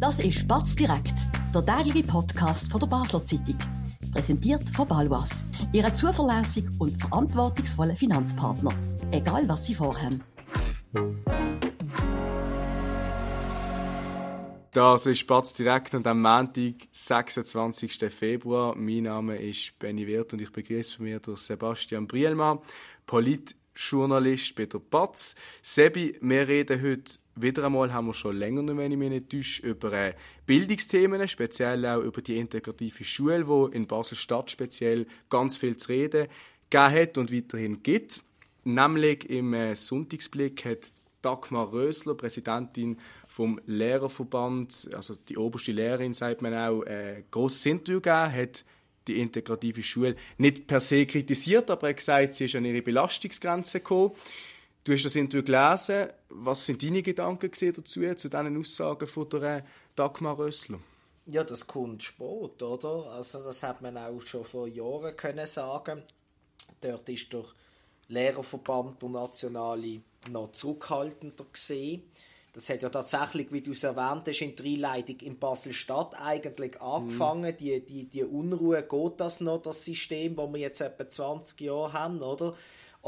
Das ist Batz direkt, der tägliche Podcast von der Basler Zeitung. Präsentiert von Balwas, Ihrem zuverlässigen und verantwortungsvollen Finanzpartner. Egal was Sie vorhaben. Das ist Batz direkt und am Montag, 26. Februar. Mein Name ist Benny Wirth und ich begrüße mir durch Sebastian Brielmann, Politjournalist bei der Batz. Sebi, wir reden heute wieder einmal haben wir schon länger, wenn ich mich nicht täusche, über äh, Bildungsthemen, speziell auch über die integrative Schule, wo in Basel-Stadt speziell ganz viel zu reden gegeben hat und weiterhin gibt. Nämlich im äh, Sonntagsblick hat Dagmar Rösler, Präsidentin vom Lehrerverband, also die oberste Lehrerin, sagt man auch, äh, grosses Interview gegeben, hat die integrative Schule nicht per se kritisiert, aber er hat gesagt, sie ist an ihre Belastungsgrenze gekommen. Du hast das Interview gelesen. Was sind deine Gedanken dazu, zu diesen Aussagen von der äh, Dagmar Rössler? Ja, das kommt spät, oder? Also das hat man auch schon vor Jahren können sagen. Dort ist der Lehrerverband und Nationale noch zurückhaltender gesehen. Das hat ja tatsächlich, wie du es erwähnt hast, in der Einleitung in Basel-Stadt eigentlich angefangen. Mm. Die, die, die Unruhe, geht das noch, das System, das wir jetzt etwa 20 Jahre haben, oder?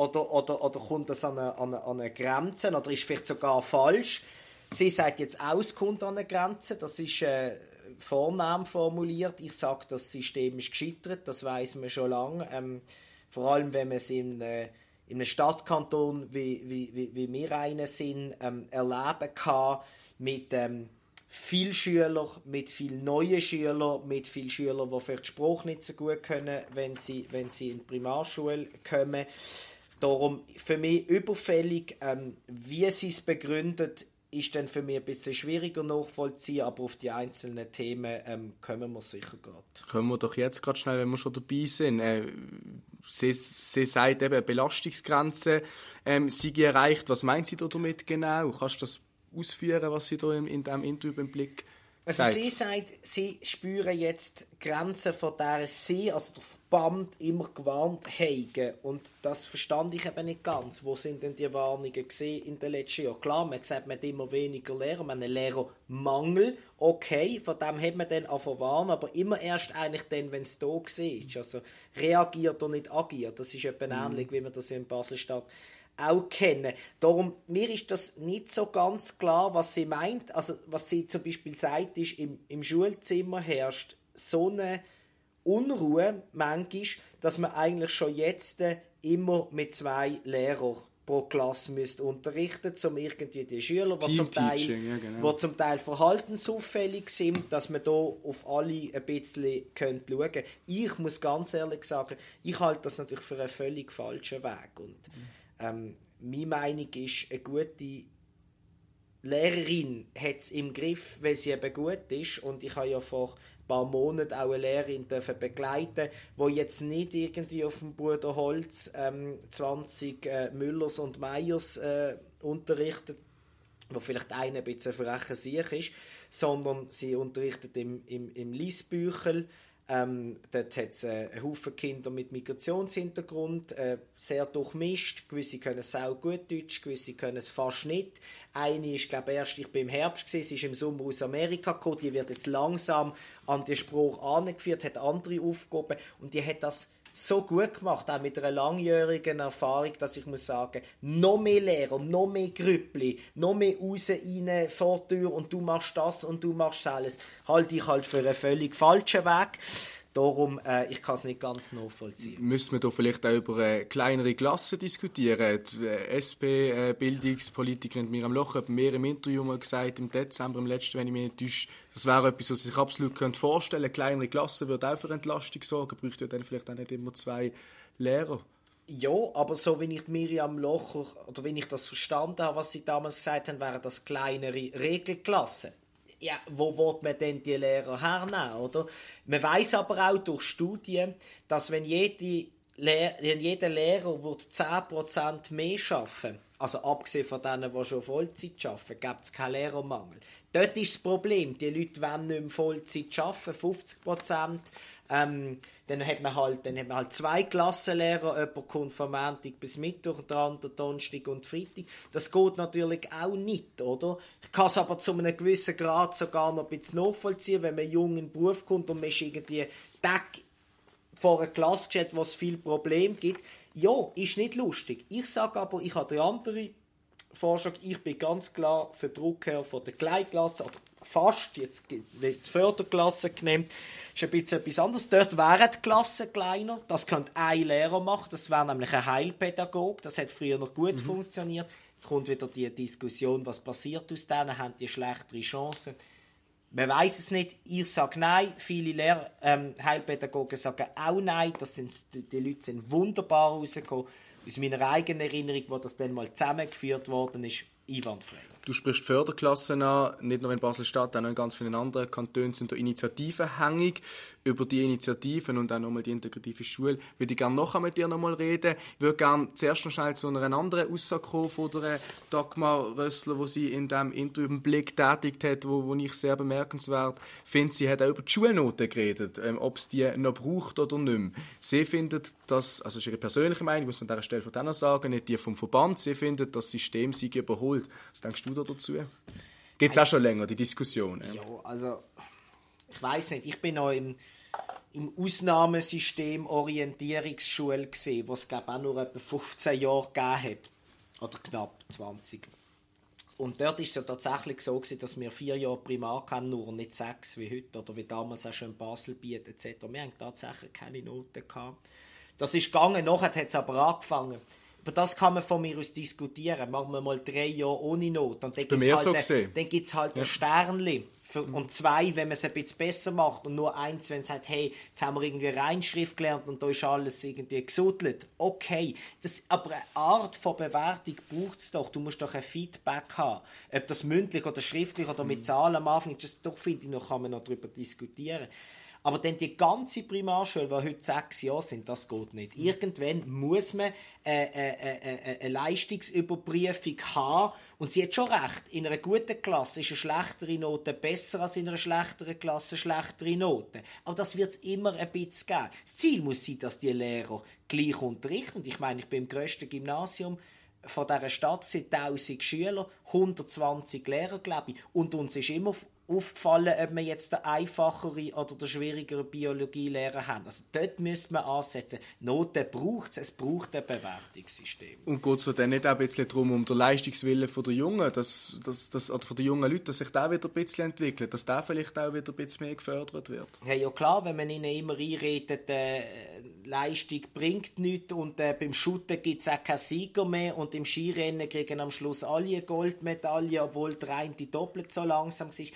Oder, oder, oder kommt das an eine, an, eine, Grenze? Oder ist vielleicht sogar falsch? Sie sagt jetzt kommt an eine Grenze. Das ist äh, vornehm formuliert. Ich sage, das System ist gescheitert. Das weiß man schon lange. Ähm, vor allem, wenn man es in, äh, in einem Stadtkanton, wie, wie, wie, wie wir einen sind, ähm, erleben kann, mit ähm, viel Schüler, mit viel neuen Schülern, mit viel Schülern, die vielleicht die Sprache nicht so gut können, wenn sie, wenn sie in die Primarschule kommen. Darum für mich überfällig, ähm, wie sie es begründet, ist dann für mich ein bisschen schwieriger nachvollziehen, aber auf die einzelnen Themen ähm, kommen wir sicher gerade. Können wir doch jetzt gerade schnell, wenn wir schon dabei sind. Äh, sie, sie sagt eben, Belastungsgrenze ähm, sei erreicht. Was meint sie damit genau? Kannst du das ausführen, was sie da in, in diesem Interview im Blick also sagt? sie sagt, sie spüren jetzt Grenzen, von der sie, also der Verband, immer gewarnt haben. Und das verstand ich eben nicht ganz. Wo sind denn die Warnungen gesehen in den letzten Jahren? Klar, man sagt, man hat immer weniger Lehrer, man hat einen Lehrermangel. Okay, von dem hat man dann auch verwarnt, aber immer erst eigentlich dann, wenn es da war. Also reagiert oder nicht agiert. Das ist etwa mhm. ähnlich, wie man das in Basel-Stadt auch kennen. Darum, mir ist das nicht so ganz klar, was sie meint. Also, was sie zum Beispiel sagt, ist, im, im Schulzimmer herrscht so eine Unruhe manchmal, dass man eigentlich schon jetzt immer mit zwei Lehrern pro Klasse müsste unterrichten, um irgendwie die Schüler, die zum, Teil, ja, genau. zum Teil verhaltensauffällig sind, dass man da auf alle ein bisschen schauen könnte. Ich muss ganz ehrlich sagen, ich halte das natürlich für einen völlig falschen Weg. Und mhm ähm, meine Meinung ist, eine gute Lehrerin hat es im Griff, wenn sie eben gut ist. Und ich habe ja vor ein paar Monaten auch eine Lehrerin dürfen begleiten, wo jetzt nicht irgendwie auf dem Bruderholz ähm, 20 äh, Müllers und Meyers äh, unterrichtet, wo vielleicht einer ein bisschen frecher sich ist, sondern sie unterrichtet im, im, im Liesbüchel ähm, dort hat es äh, einen Haufen Kinder mit Migrationshintergrund, äh, sehr durchmischt. Gewisse können es auch gut Deutsch, gewisse können es fast nicht. Eine ist, glaube ich, erst ich bin im Herbst gewesen, sie ist im Sommer aus Amerika gekommen, die wird jetzt langsam an den Spruch angeführt, hat andere Aufgaben und die hat das so gut gemacht, auch mit einer langjährigen Erfahrung, dass ich muss sagen, noch mehr Lehrer, noch mehr Grüppli, noch mehr raus, rein, vor Tür und du machst das und du machst alles, halte ich halt für einen völlig falschen Weg. Darum, äh, ich kann es nicht ganz nachvollziehen. Müssen wir da vielleicht auch über äh, kleinere Klassen diskutieren? Die äh, SP-Bildungspolitikerin äh, Miriam Loch hat mir im Interview mal gesagt, im Dezember, im letzten, wenn ich mich nicht täusche, das wäre etwas, was ich absolut könnte vorstellen könnte. Kleinere Klassen würde auch für Entlastung sorgen, bräuchte dann vielleicht auch nicht immer zwei Lehrer. Ja, aber so wie ich Miriam Locher, oder wenn ich das verstanden habe, was sie damals gesagt haben, wären das kleinere Regelklassen ja, wo wird man denn die Lehrer hernehmen, oder? Man weiß aber auch durch Studien, dass wenn jede Lehr wenn jeder Lehrer 10% mehr arbeiten also abgesehen von denen, die schon Vollzeit arbeiten, gibt es keinen Lehrermangel. Dort ist das Problem, die Leute wollen nicht mehr Vollzeit arbeiten, 50% Ähm, dann hat man halt, dann hat man halt zwei Klassenlehrer, jemand kommt vom Montag bis Mittwoch, der andere Donnerstag und Freitag. Das geht natürlich auch nicht, oder? Ich kann es aber zu einem gewissen Grad sogar noch ein bisschen nachvollziehen, wenn man jung in den Beruf kommt und man ist irgendwie Tag vor einer Klasse gestellt, wo es viele Probleme gibt. Ja, ist nicht lustig. Ich sage aber, ich habe die andere Vorschlag, ich bin ganz klar für die Rückkehr von der Kleinklasse, oder fast, jetzt wird es Förderklasse genannt, ist ein bisschen etwas anderes. Dort wären die Klassen kleiner, das könnte ein Lehrer machen, das wäre nämlich ein Heilpädagog, das hat früher noch gut mhm. funktioniert. Jetzt kommt wieder die Diskussion, was passiert aus denen, haben die schlechtere Chancen. Man weiß es nicht. Ich sage nein. Viele Lehr ähm, Heilpädagogen sagen auch nein. Das sind, die, die Leute sind wunderbar rausgekommen. Aus meiner eigenen Erinnerung, wo das dann mal zusammengeführt worden ist, einwandfrei. Du sprichst Förderklassen an, nicht nur in Basel-Stadt, auch in ganz vielen anderen Kantonen sind da Initiativen hängig. Über die Initiativen und auch nochmal die integrative Schule würde ich gerne noch mit dir nochmal reden. Ich würde gerne zuerst noch schnell zu einer anderen Aussage kommen von der Dagmar Rössler, wo sie in dem Interview einen Blick tätigt hat, wo, wo ich sehr bemerkenswert finde. Sie hat auch über die Schulnoten geredet, ähm, ob es die noch braucht oder nicht mehr. Sie findet, dass, also das ist ihre persönliche Meinung, ich muss an dieser Stelle von denen sagen, nicht die vom Verband, sie findet, das System sei überholt. Was denkst du dazu? Gibt es auch schon länger, die Diskussion? Ja, also ich weiß nicht, ich bin noch im, im Ausnahmesystem Orientierungsschule gesehen, was es auch nur etwa 15 Jahre gegeben hat. Oder knapp 20. Und dort ist es ja tatsächlich so gewesen, dass wir vier Jahre Primar hatten, nur nicht sechs wie heute oder wie damals auch schon in Basel bietet etc. Wir haben tatsächlich keine Noten. Das ist gegangen, nachher hat es aber angefangen über das kann man von mir aus diskutieren. Machen wir mal drei Jahre ohne Not. Und dann gibt es halt, so ein, dann gibt's halt ja. ein Sternli. Für, und zwei, wenn man es ein bisschen besser macht. Und nur eins, wenn es sagt, hey, jetzt haben wir irgendwie Reinschrift gelernt und da ist alles irgendwie gesuddelt. Okay. Das, aber eine Art von Bewertung braucht es doch. Du musst doch ein Feedback haben. Ob das mündlich oder schriftlich oder mit mhm. Zahlen am Anfang das doch finde ich noch, kann man noch darüber diskutieren. Aber dann die ganze Primarschule, die heute sechs Jahre sind, das geht nicht. Irgendwann muss man eine, eine, eine, eine Leistungsüberprüfung haben. Und sie hat schon recht. In einer guten Klasse ist eine schlechtere Note besser als in einer schlechteren Klasse schlechtere Note. Aber das wird es immer ein bisschen geben. Das Ziel muss sein, dass die Lehrer gleich unterrichten. Ich meine, ich bin im grössten Gymnasium von dieser Stadt sind 1000 Schüler, 120 Lehrer, glaube ich. Und uns ist immer aufgefallen, ob wir jetzt den einfachere oder den schwierigeren Biologielehrer haben. Also dort müsste man ansetzen. Noten braucht es, es braucht ein Bewertungssystem. Und geht es dann nicht auch ein bisschen darum, um den Leistungswillen der Jungen, dass, dass, dass, oder von den jungen Leuten, dass sich der wieder ein bisschen entwickelt, dass der vielleicht auch wieder ein bisschen mehr gefördert wird? Ja, ja klar, wenn man ihnen immer einredet, äh, Leistung bringt nichts und äh, beim Shooten gibt es auch keinen Sieger mehr und im Skirennen kriegen am Schluss alle Goldmedaille, obwohl der eine doppelt so langsam ist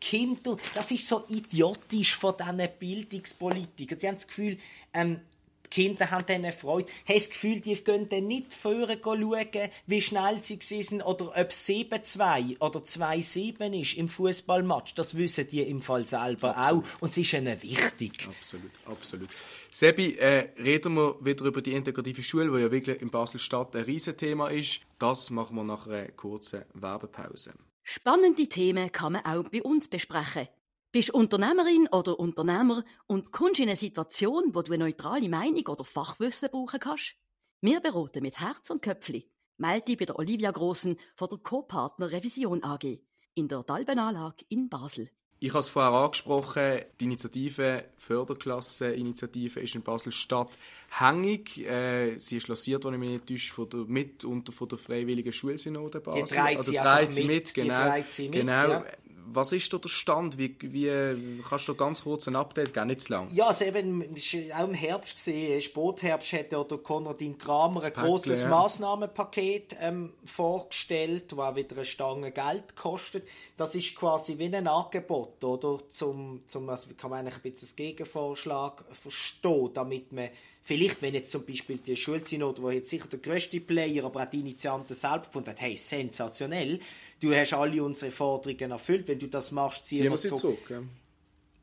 Kinder, das ist so idiotisch von diesen Bildungspolitikern. Sie haben das Gefühl, ähm, die Kinder haben dann Freude. Haben das Gefühl, die gehen dann nicht vorher schauen, wie schnell sie sind oder ob es 7-2 oder 2-7 ist im Fußballmatch. Das wissen die im Fall selber absolut. auch. Und es ist ihnen wichtig. Absolut, absolut. Sebi, äh, reden wir wieder über die integrative Schule, die ja wirklich in Basel-Stadt ein Riesenthema ist. Das machen wir nach einer kurzen Werbepause. Spannende Themen kann man auch bei uns besprechen. Bist Unternehmerin oder Unternehmer und kommst in eine Situation, wo du eine neutrale Meinung oder Fachwissen brauchen kannst? Wir beraten mit Herz und Köpfli. Melde dich bei der Olivia Grossen von der Co-Partner Revision AG in der Dalbenanlage in Basel. Ich habe es vorher angesprochen, die Initiative, Förderklasse-Initiative ist in Basel-Stadt hängig. Äh, sie ist lanciert, wenn ich mich nicht täusche, von der, mit und von der Freiwilligen Schulsynode Basel. Die dreht also, sie, dreht sie mit, mit, genau. Sie mit, genau. Ja was ist da der Stand? Wie, wie kannst du ganz kurz ein Update geben? Nicht zu lang. Ja, also eben, auch im Herbst gesehen, Spätherbst hat ja der Konradin Kramer ein großes ja. Maßnahmenpaket ähm, vorgestellt, das auch wieder eine Stange Geld kostet. Das ist quasi wie ein Angebot, oder? Zum, zum also kann man eigentlich ein bisschen das Gegenvorschlag verstehen, damit man Vielleicht, wenn jetzt zum Beispiel die Schulsynode, wo jetzt sicher der größte Player, aber auch die Initianten selber gefunden hat, hey, sensationell, du hast alle unsere Forderungen erfüllt, wenn du das machst, ziehen, ziehen wir zurück. zurück ja.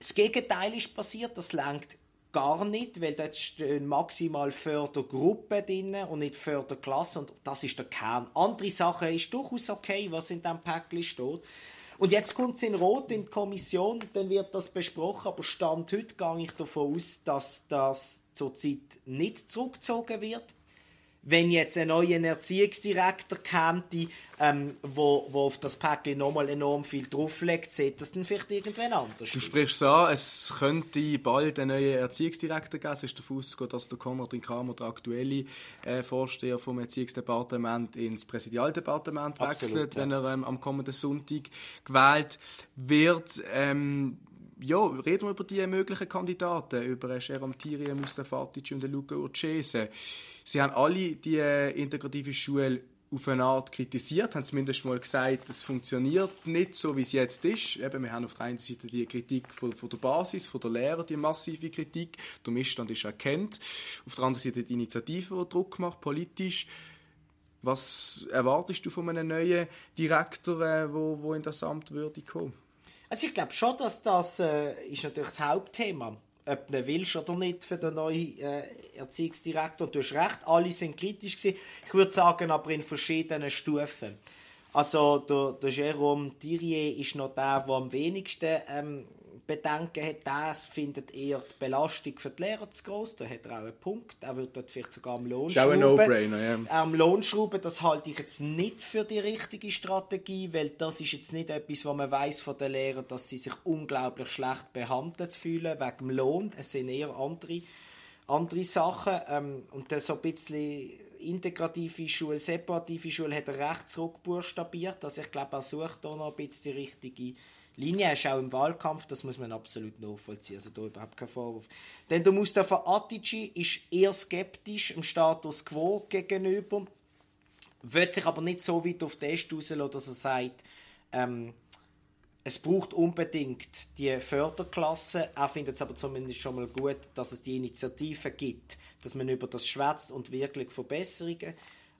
Das Gegenteil ist passiert, das lenkt gar nicht, weil dort stehen maximal Fördergruppen drin und nicht Förderklassen und das ist der Kern. Andere Sachen ist durchaus okay, was in diesem Päckchen steht. Und jetzt kommt es in Rot in die Kommission, dann wird das besprochen, aber Stand heute gehe ich davon aus, dass das zurzeit nicht zurückgezogen wird wenn jetzt ein neuer Erziehungsdirektor käme, ähm, wo, wo auf das Päckchen nochmal enorm viel drauflegt, sieht das dann vielleicht irgendwann anders Du sprichst es an, es könnte bald einen neuen Erziehungsdirektor geben. Es ist davon auszugehen, dass der Konrad Kramer, der aktuelle äh, Vorsteher vom Erziehungsdepartement, ins Präsidialdepartement Absolut, wechselt, ja. wenn er ähm, am kommenden Sonntag gewählt wird. Ähm, ja, reden wir über die möglichen Kandidaten, über Jerome Thierry, Mustafa Atic und Luca Urcese. Sie haben alle die äh, integrative Schule auf eine Art kritisiert, haben zumindest mal gesagt, es funktioniert nicht so, wie es jetzt ist. Eben, wir haben auf der einen Seite die Kritik von, von, der Basis, von der Lehrer, die massive Kritik. Der Missstand ist erkannt. Auf der anderen Seite die Initiative, die Druck macht, politisch. Was erwartest du von einem neuen Direktor, der wo, wo in das Amt würde kommen? Also ich glaube schon, dass das äh, ist natürlich das Hauptthema ob du willst oder nicht für den neuen äh, Erziehungsdirektor. Du hast recht, alle sind kritisch gewesen. Ich würde sagen, aber in verschiedenen Stufen. Also der, der Jérôme Thirier ist noch der, der am wenigsten ähm, Bedenken hat, das findet eher die Belastung für die Lehrer zu groß. Da hat er auch einen Punkt. Er wird dort vielleicht sogar am Lohn schrauben. No-brainer, ja. Am Lohn schrauben, das halte ich jetzt nicht für die richtige Strategie, weil das ist jetzt nicht etwas, was man weiß von den Lehrern, dass sie sich unglaublich schlecht behandelt fühlen wegen dem Lohn. Es sind eher andere, andere Sachen. Ähm, und dann so ein bisschen integrative Schule, separative Schule hat er recht zurückbuchstabiert. Also ich glaube, er sucht da noch ein bisschen die richtige Linie ist auch im Wahlkampf, das muss man absolut nachvollziehen. Also da überhaupt kein Vorwurf. Denn der Mustafa Atici ist eher skeptisch im Status quo gegenüber, wird sich aber nicht so weit auf den Est rauslassen, dass er sagt, ähm, es braucht unbedingt die Förderklasse. Er findet es aber zumindest schon mal gut, dass es die Initiative gibt, dass man über das schwätzt und wirklich Verbesserungen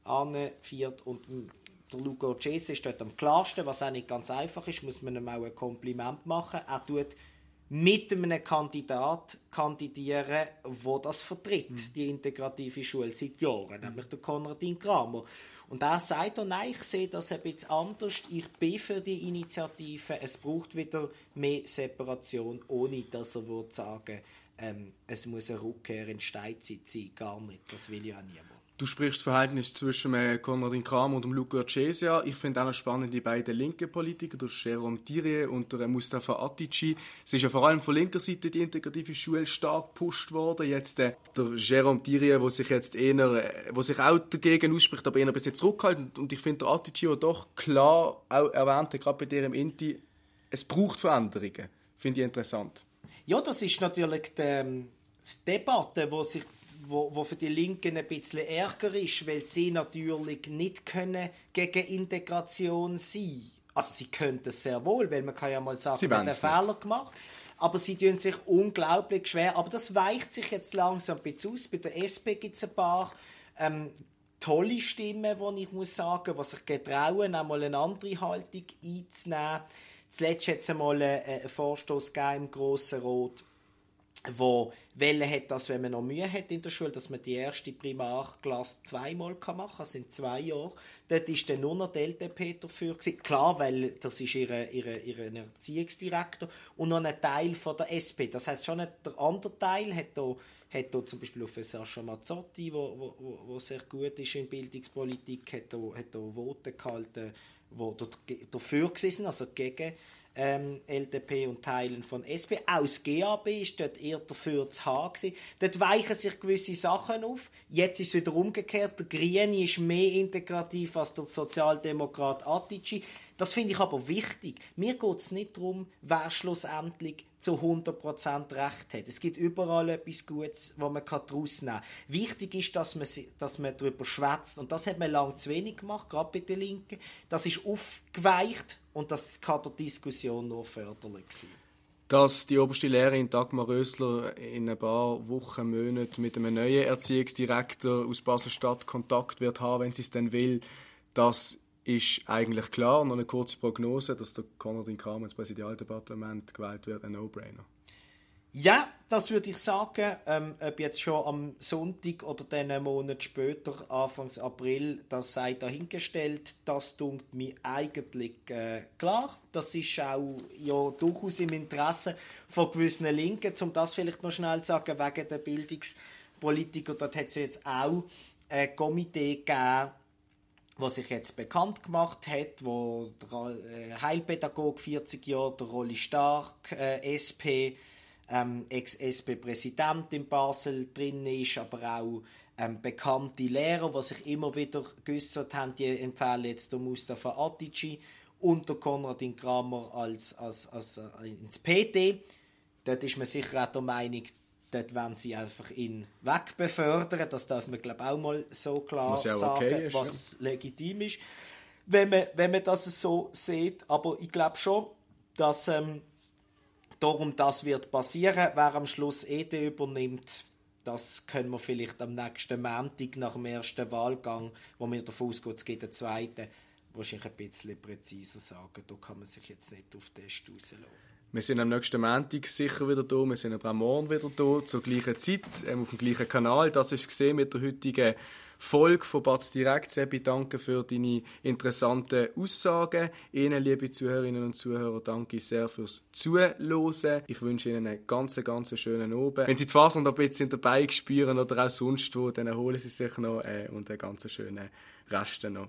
anführt. Und der Lugo Cese ist dort am klarsten, was auch nicht ganz einfach ist, muss man ihm auch ein Kompliment machen. Er tut mit einem Kandidat kandidieren, wo das vertritt, mhm. die integrative Schule seit Jahren, nämlich der Konradin Kramer. Und er sagt, oh nein, ich sehe das ein bisschen anders, ich bin für die Initiative, es braucht wieder mehr Separation, ohne dass er würde sagen, ähm, es muss eine Rückkehr in Steinzeit sein, gar nicht, das will ja niemand. Du sprichst das Verhältnis zwischen äh, Konradin Kramer und Luca Cesia. Ich finde auch noch spannend die beiden linken Politiker, der Jérôme Thierry und der Mustafa Atici. Es ist ja vor allem von linker Seite die integrative Schule stark gepusht worden. Jetzt äh, der Jérôme Thierry, der sich jetzt eher, äh, wo sich auch dagegen ausspricht, aber eher ein bisschen zurückhaltend. Und ich finde der Atici, der doch klar auch erwähnt gerade bei dir im Inti, es braucht Veränderungen. Finde ich interessant. Ja, das ist natürlich die, ähm, Debatte, die sich wo, wo für die Linken ein bisschen ärger ist, weil sie natürlich nicht können gegen Integration sein. Also sie könnten es sehr wohl, weil man kann ja mal sagen, sie haben einen Fehler gemacht. Aber sie tun sich unglaublich schwer. Aber das weicht sich jetzt langsam ein bisschen aus. Bei der SP gibt es ein paar ähm, tolle Stimmen, die ich muss sagen, die sich getrauen, einmal eine andere Haltung einzunehmen. Zuletzt hat es einmal einen Vorstoß im Grossen Rot wo Welle hat, dass wenn man noch Mühe hat in der Schule, dass man die erste Primarklasse zweimal machen kann, also in zwei Jahren. Dort ist dann nur noch die LDP dafür gewesen. Klar, weil das ist ihre, ihre, ihre Erziehungsdirektor und noch ein Teil von der SP. Das heißt schon, der andere Teil hat da hat da zum Beispiel auf Sascha Mazzotti, wo, wo, wo sehr gut ist in Bildungspolitik, hat da, hat da Voten gehalten, die dafür sind, also gegen ähm, LDP und Teilen von SP. Aus GAB ist dort eher dafür zu haben. Dort weichen sich gewisse Sachen auf. Jetzt ist es wieder umgekehrt. Der Grüne ist mehr integrativ als der Sozialdemokrat Atici. Das finde ich aber wichtig. Mir geht es nicht darum, wer schlussendlich zu 100% Recht hat. Es gibt überall etwas Gutes, was man daraus nehmen kann. Wichtig ist, dass man, dass man darüber schwätzt. Und das hat man lange zu wenig gemacht, gerade bei den Linken. Das ist aufgeweicht und das kann der Diskussion nur förderlich sein. Dass die oberste Lehrerin Dagmar Rösler in ein paar Wochen, Monaten mit einem neuen Erziehungsdirektor aus Basel-Stadt Kontakt wird haben, wenn sie es denn will, das ist eigentlich klar. Noch eine kurze Prognose, dass der Konradin Kramer ins Präsidialdepartement gewählt wird, ein No-Brainer. Ja, das würde ich sagen. Ähm, ob jetzt schon am Sonntag oder dann Monat später, Anfangs April, das sei dahingestellt. Das tut mir eigentlich äh, klar. Das ist auch ja, durchaus im Interesse von gewissen Linken, um das vielleicht noch schnell zu sagen, wegen der Bildungspolitiker. Dort hat es jetzt auch ein Komitee gegeben, was sich jetzt bekannt gemacht hat, wo der äh, Heilpädagog 40 Jahre, der Rolli Stark, äh, SP, ähm, Ex-SP-Präsident in Basel drin ist, aber auch ähm, bekannte Lehrer, die sich immer wieder geäußert haben, die empfehlen jetzt der Mustafa Atici und der Konradin Kramer als, als, als, äh, ins PT. Dort ist man sicher auch der Meinung, dort wollen sie einfach ihn wegbefördern. Das darf man, glaube auch mal so klar was sagen, okay ist, was ja. legitim ist, wenn man, wenn man das so sieht. Aber ich glaube schon, dass ähm, darum das wird passieren. Wer am Schluss ED übernimmt, das können wir vielleicht am nächsten Montag nach dem ersten Wahlgang, wo wir davon ausgehen, es geht den zweiten, wahrscheinlich ein bisschen präziser sagen. Da kann man sich jetzt nicht auf den Test rauslassen. Wir sind am nächsten Montag sicher wieder da. Wir sind aber auch morgen wieder da, zur gleichen Zeit, ähm, auf dem gleichen Kanal. Das ist gesehen mit der heutigen Folge von Batz Direkt. Sebi, danke für deine interessanten Aussagen. Ihnen, liebe Zuhörerinnen und Zuhörer, danke sehr fürs Zuhören. Ich wünsche Ihnen einen ganz, ganz schönen Abend. Wenn Sie die noch ein bisschen dabei spüren oder auch sonst wo, dann erholen Sie sich noch äh, und einen ganz schönen Rest noch.